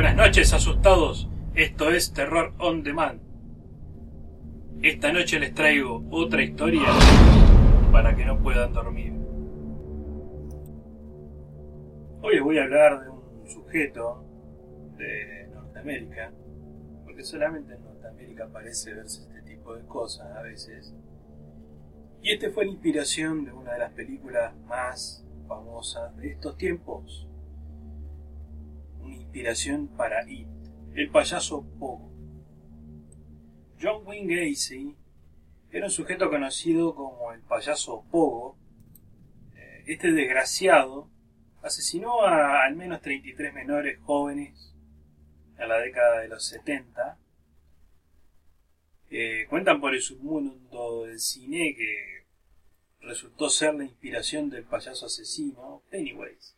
Buenas noches, asustados. Esto es Terror on Demand. Esta noche les traigo otra historia para que no puedan dormir. Hoy les voy a hablar de un sujeto de Norteamérica, porque solamente en Norteamérica parece verse este tipo de cosas a veces. Y este fue la inspiración de una de las películas más famosas de estos tiempos. Inspiración para It, el payaso Pogo. John Wayne Gacy era un sujeto conocido como el payaso Pogo. Eh, Este desgraciado asesinó a al menos 33 menores jóvenes en la década de los 70. Eh, cuentan por el submundo del cine que resultó ser la inspiración del payaso asesino Pennywise.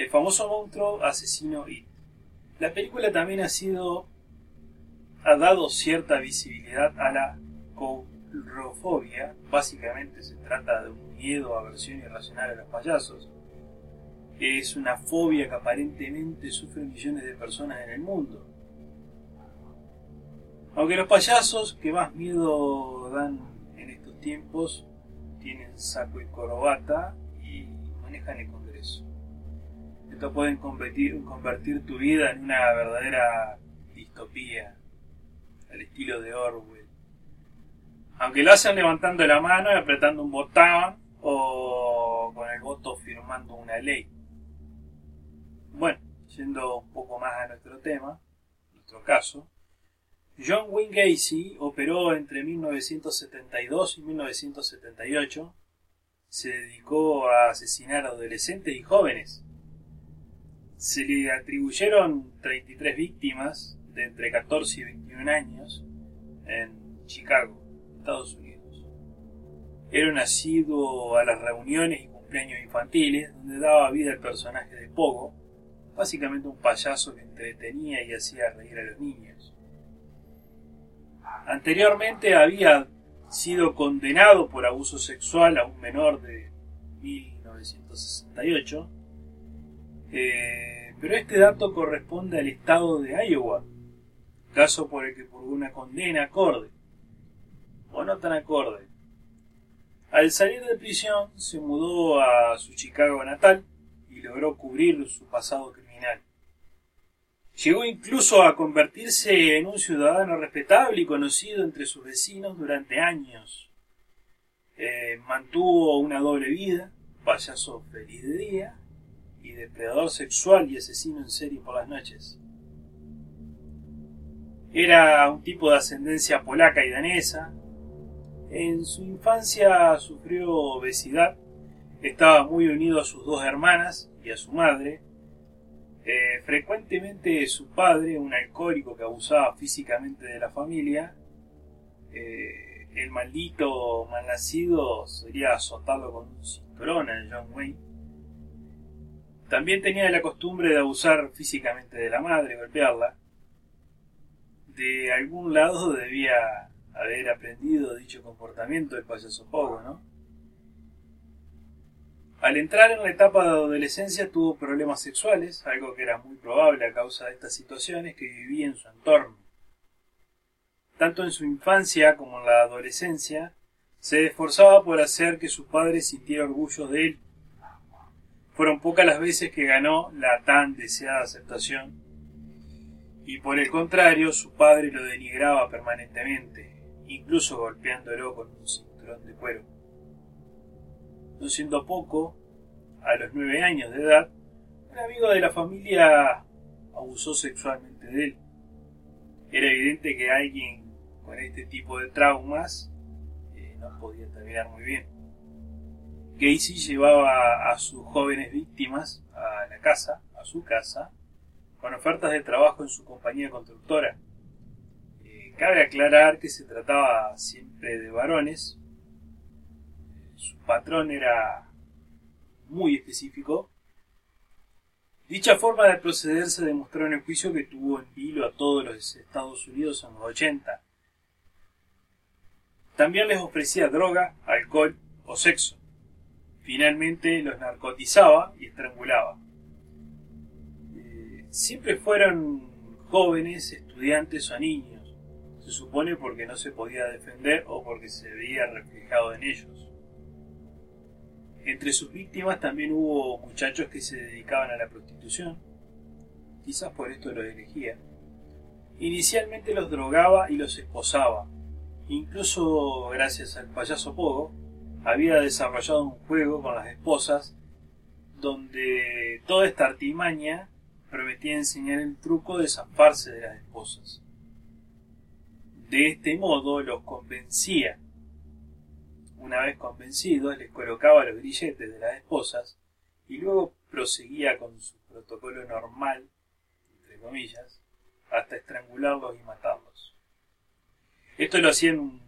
El famoso monstruo asesino It. La película también ha sido ha dado cierta visibilidad a la coulrofobia. Básicamente se trata de un miedo, aversión irracional a los payasos. Es una fobia que aparentemente sufren millones de personas en el mundo. Aunque los payasos que más miedo dan en estos tiempos tienen saco y corbata y manejan el. Esto puede convertir, convertir tu vida en una verdadera distopía al estilo de Orwell. Aunque lo hacen levantando la mano y apretando un botón o con el voto firmando una ley. Bueno, yendo un poco más a nuestro tema, nuestro caso, John Wayne Gacy operó entre 1972 y 1978. Se dedicó a asesinar adolescentes y jóvenes. Se le atribuyeron 33 víctimas de entre 14 y 21 años en Chicago, Estados Unidos. Era un asiduo a las reuniones y cumpleaños infantiles donde daba vida al personaje de Pogo, básicamente un payaso que entretenía y hacía reír a los niños. Anteriormente había sido condenado por abuso sexual a un menor de 1968, eh, pero este dato corresponde al estado de Iowa, caso por el que purgó una condena acorde, o no tan acorde. Al salir de prisión se mudó a su Chicago natal y logró cubrir su pasado criminal. Llegó incluso a convertirse en un ciudadano respetable y conocido entre sus vecinos durante años. Eh, mantuvo una doble vida, payaso feliz de día y depredador sexual y asesino en serie por las noches. Era un tipo de ascendencia polaca y danesa. En su infancia sufrió obesidad. Estaba muy unido a sus dos hermanas y a su madre. Eh, frecuentemente su padre, un alcohólico que abusaba físicamente de la familia, eh, el maldito malnacido solía azotarlo con un cinturón a John Wayne. También tenía la costumbre de abusar físicamente de la madre, golpearla de algún lado debía haber aprendido dicho comportamiento el payaso Pogo, ¿no? Al entrar en la etapa de adolescencia tuvo problemas sexuales, algo que era muy probable a causa de estas situaciones que vivía en su entorno. Tanto en su infancia como en la adolescencia, se esforzaba por hacer que sus padres sintieran orgullo de él. Fueron pocas las veces que ganó la tan deseada aceptación y por el contrario su padre lo denigraba permanentemente, incluso golpeándolo con un cinturón de cuero. No siendo poco, a los nueve años de edad, un amigo de la familia abusó sexualmente de él. Era evidente que alguien con este tipo de traumas eh, no podía terminar muy bien. Casey llevaba a sus jóvenes víctimas a la casa, a su casa, con ofertas de trabajo en su compañía constructora. Eh, cabe aclarar que se trataba siempre de varones. Su patrón era muy específico. Dicha forma de proceder se demostró en el juicio que tuvo en vilo a todos los Estados Unidos en los 80. También les ofrecía droga, alcohol o sexo. Finalmente los narcotizaba y estrangulaba siempre fueron jóvenes, estudiantes o niños, se supone porque no se podía defender o porque se veía reflejado en ellos. Entre sus víctimas también hubo muchachos que se dedicaban a la prostitución, quizás por esto los elegía. Inicialmente los drogaba y los esposaba. Incluso gracias al payaso Pogo, había desarrollado un juego con las esposas donde toda esta artimaña prometía enseñar el truco de zafarse de las esposas. De este modo los convencía. Una vez convencidos, les colocaba los grilletes de las esposas y luego proseguía con su protocolo normal, entre comillas, hasta estrangularlos y matarlos. Esto lo hacían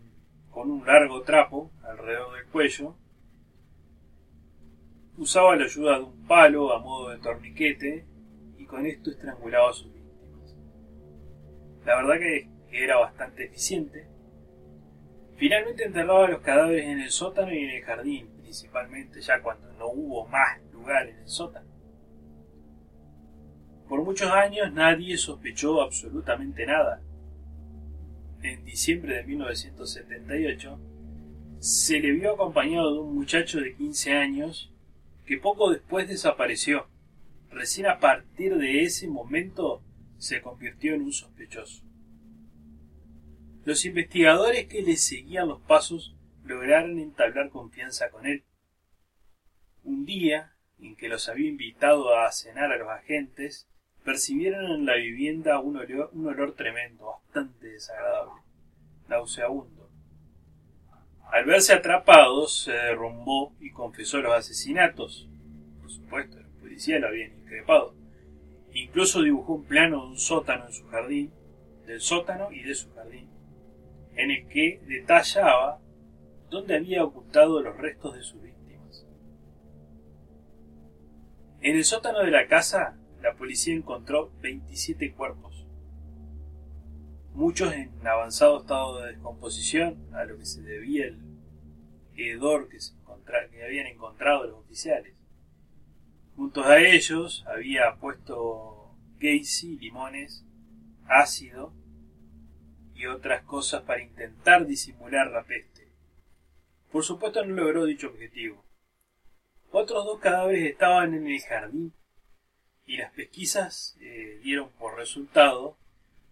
con un largo trapo alrededor del cuello. Usaba la ayuda de un palo a modo de torniquete y con esto estrangulaba a sus víctimas. La verdad que era bastante eficiente. Finalmente enterraba los cadáveres en el sótano y en el jardín, principalmente ya cuando no hubo más lugar en el sótano. Por muchos años nadie sospechó absolutamente nada. En diciembre de 1978 se le vio acompañado de un muchacho de 15 años que poco después desapareció. Recién a partir de ese momento se convirtió en un sospechoso. Los investigadores que le seguían los pasos lograron entablar confianza con él. Un día, en que los había invitado a cenar a los agentes, percibieron en la vivienda un olor, un olor tremendo, bastante desagradable, nauseabundo. Al verse atrapados, se derrumbó y confesó los asesinatos. Por supuesto, la policía lo habían increpado. Incluso dibujó un plano de un sótano en su jardín, del sótano y de su jardín, en el que detallaba dónde había ocultado los restos de sus víctimas. En el sótano de la casa la policía encontró 27 cuerpos, muchos en avanzado estado de descomposición, a lo que se debía el hedor que, habían encontrado los oficiales. Juntos a ellos había puesto Gacy, limones, ácido y otras cosas para intentar disimular la peste. Por supuesto no logró dicho objetivo. Otros dos cadáveres estaban en el jardín y las pesquisas eh, dieron por resultado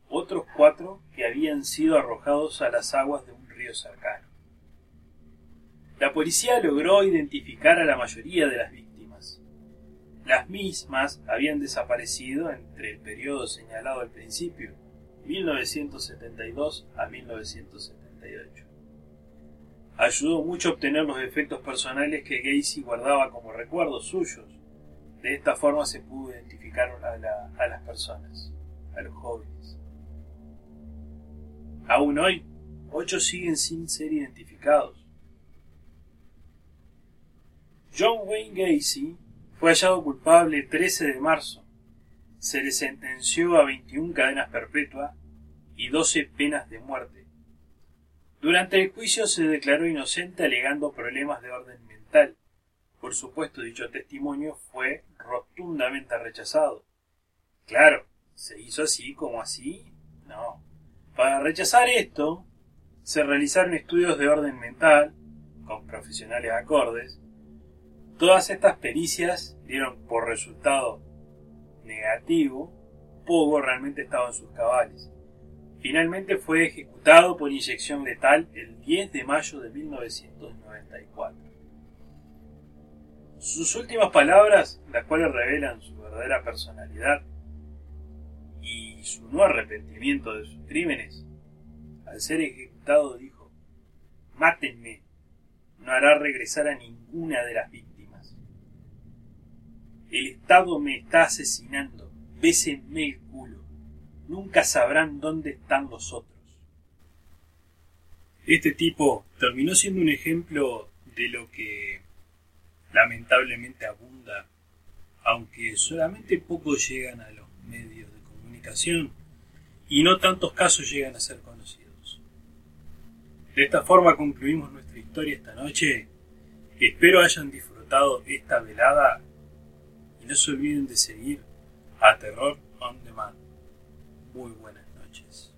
otros cuatro que habían sido arrojados a las aguas de un río cercano. La policía logró identificar a la mayoría de las víctimas. Las mismas habían desaparecido entre el periodo señalado al principio, 1972 a 1978. Ayudó mucho a obtener los efectos personales que Gacy guardaba como recuerdos suyos, de esta forma se pudo identificar a, las personas, a los jóvenes. Aún hoy, ocho siguen sin ser identificados. John Wayne Gacy fue hallado culpable el 13 de marzo. Se le sentenció a 21 cadenas perpetuas y 12 penas de muerte. Durante el juicio se declaró inocente alegando problemas de orden mental. Por supuesto, dicho testimonio fue rotundamente rechazado. Claro, ¿se hizo así como así? No. Para rechazar esto, se realizaron estudios de orden mental, con profesionales acordes. Todas estas pericias dieron por resultado negativo, Pogo realmente estaba en sus cabales. Finalmente fue ejecutado por inyección letal el 10 de mayo de 1994. Sus últimas palabras, las cuales revelan su verdadera personalidad y su no arrepentimiento de sus crímenes, al ser ejecutado dijo, Mátenme, no hará regresar a ninguna de las víctimas. El Estado me está asesinando, bésenme el culo, nunca sabrán dónde están los otros. Este tipo terminó siendo un ejemplo de lo que lamentablemente abunda, aunque solamente pocos llegan a los medios de comunicación y no tantos casos llegan a ser conocidos. De esta forma concluimos nuestra historia esta noche. Espero hayan disfrutado esta velada y no se olviden de seguir a Terror on Demand. Muy buenas noches.